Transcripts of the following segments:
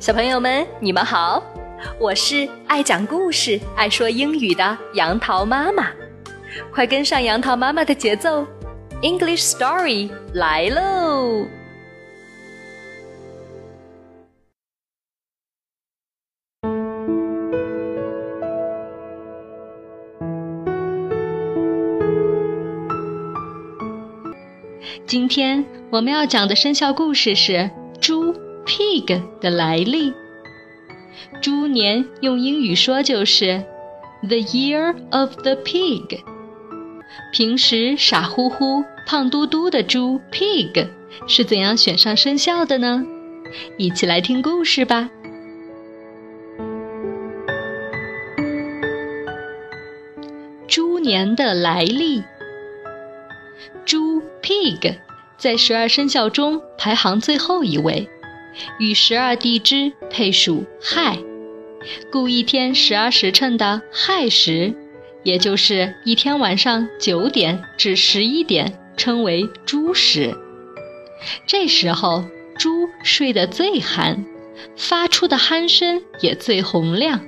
小朋友们，你们好，我是爱讲故事、爱说英语的杨桃妈妈，快跟上杨桃妈妈的节奏，English Story 来喽！今天我们要讲的生肖故事是。Pig 的来历，猪年用英语说就是 the year of the pig。平时傻乎乎、胖嘟嘟的猪 pig 是怎样选上生肖的呢？一起来听故事吧。猪年的来历，猪 pig 在十二生肖中排行最后一位。与十二地支配属亥，故一天十二时辰的亥时，也就是一天晚上九点至十一点，称为猪时。这时候猪睡得最酣，发出的鼾声也最洪亮，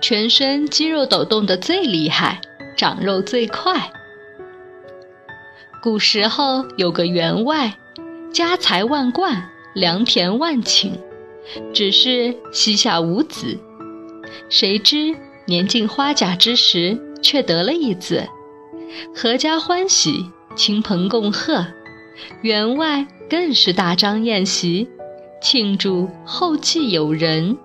全身肌肉抖动得最厉害，长肉最快。古时候有个员外，家财万贯。良田万顷，只是膝下无子。谁知年近花甲之时，却得了一子，阖家欢喜，亲朋共贺。员外更是大张宴席，庆祝后继有人。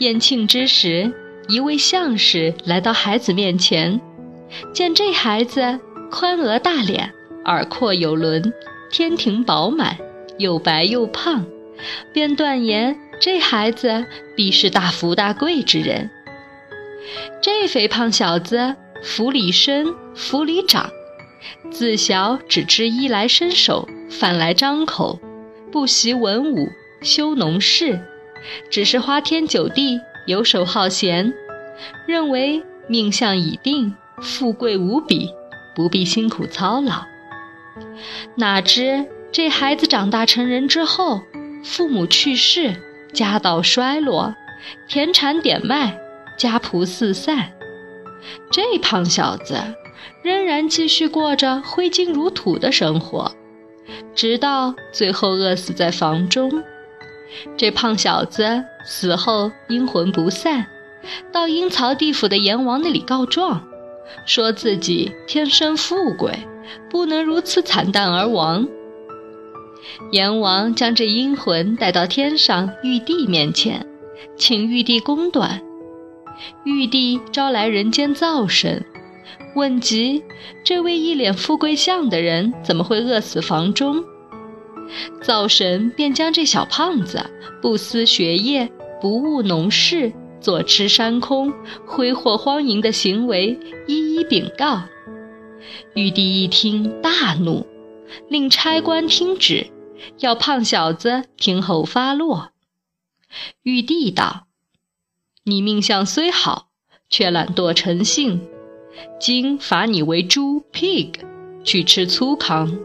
宴庆之时，一位相士来到孩子面前，见这孩子宽额大脸，耳廓有轮，天庭饱满。又白又胖，便断言这孩子必是大富大贵之人。这肥胖小子府里生，府里长，自小只知衣来伸手，饭来张口，不习文武，修农事，只是花天酒地，游手好闲，认为命相已定，富贵无比，不必辛苦操劳。哪知？这孩子长大成人之后，父母去世，家道衰落，田产点卖，家仆四散。这胖小子仍然继续过着挥金如土的生活，直到最后饿死在房中。这胖小子死后阴魂不散，到阴曹地府的阎王那里告状，说自己天生富贵，不能如此惨淡而亡。阎王将这阴魂带到天上玉帝面前，请玉帝公断。玉帝招来人间灶神，问及这位一脸富贵相的人怎么会饿死房中？灶神便将这小胖子不思学业、不务农事、坐吃山空、挥霍荒淫的行为一一禀告。玉帝一听大怒，令差官听旨。要胖小子听候发落。玉帝道：“你命相虽好，却懒惰成性，今罚你为猪 （pig），去吃粗糠。”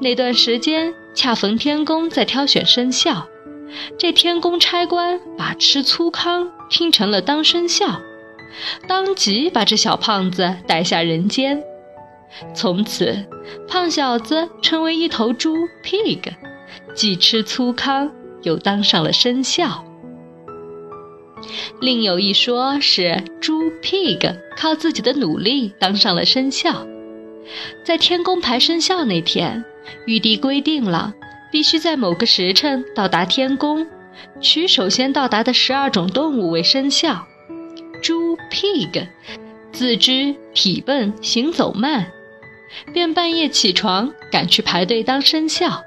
那段时间恰逢天宫在挑选生肖，这天宫差官把吃粗糠听成了当生肖，当即把这小胖子带下人间。从此，胖小子成为一头猪 （pig），既吃粗糠，又当上了生肖。另有一说是猪 （pig） 靠自己的努力当上了生肖。在天宫排生肖那天，玉帝规定了，必须在某个时辰到达天宫，取首先到达的十二种动物为生肖。猪 （pig） 自知体笨，行走慢。便半夜起床，赶去排队当生肖。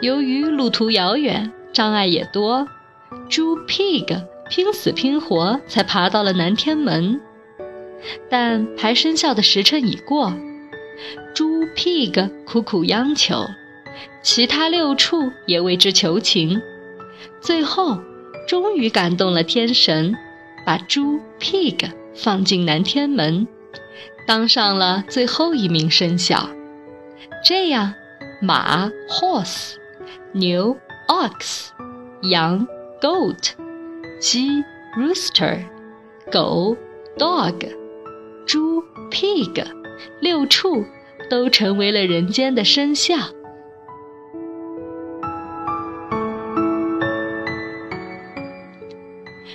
由于路途遥远，障碍也多，猪 pig 拼死拼活才爬到了南天门。但排生肖的时辰已过，猪 pig 苦苦央求，其他六畜也为之求情，最后终于感动了天神，把猪 pig 放进南天门。当上了最后一名生肖，这样马 horse、牛 ox，羊 goat，鸡 rooster，狗 dog，猪 pig，六畜都成为了人间的生肖。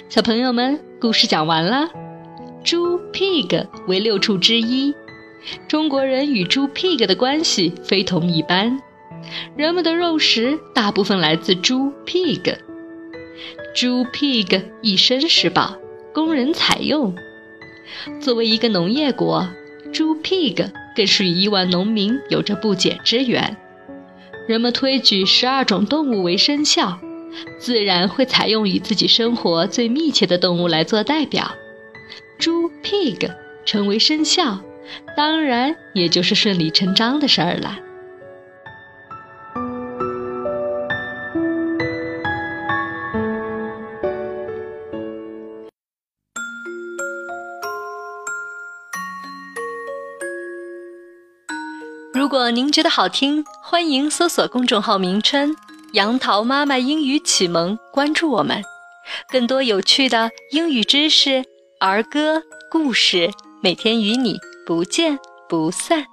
小朋友们，故事讲完了。Pig 为六畜之一，中国人与猪 pig 的关系非同一般。人们的肉食大部分来自猪 pig。猪 pig 一生食饱，供人采用。作为一个农业国，猪 pig 更是与亿万农民有着不解之缘。人们推举十二种动物为生肖。自然会采用与自己生活最密切的动物来做代表，猪 pig 成为生肖，当然也就是顺理成章的事儿了。如果您觉得好听，欢迎搜索公众号名称。杨桃妈妈英语启蒙，关注我们，更多有趣的英语知识、儿歌、故事，每天与你不见不散。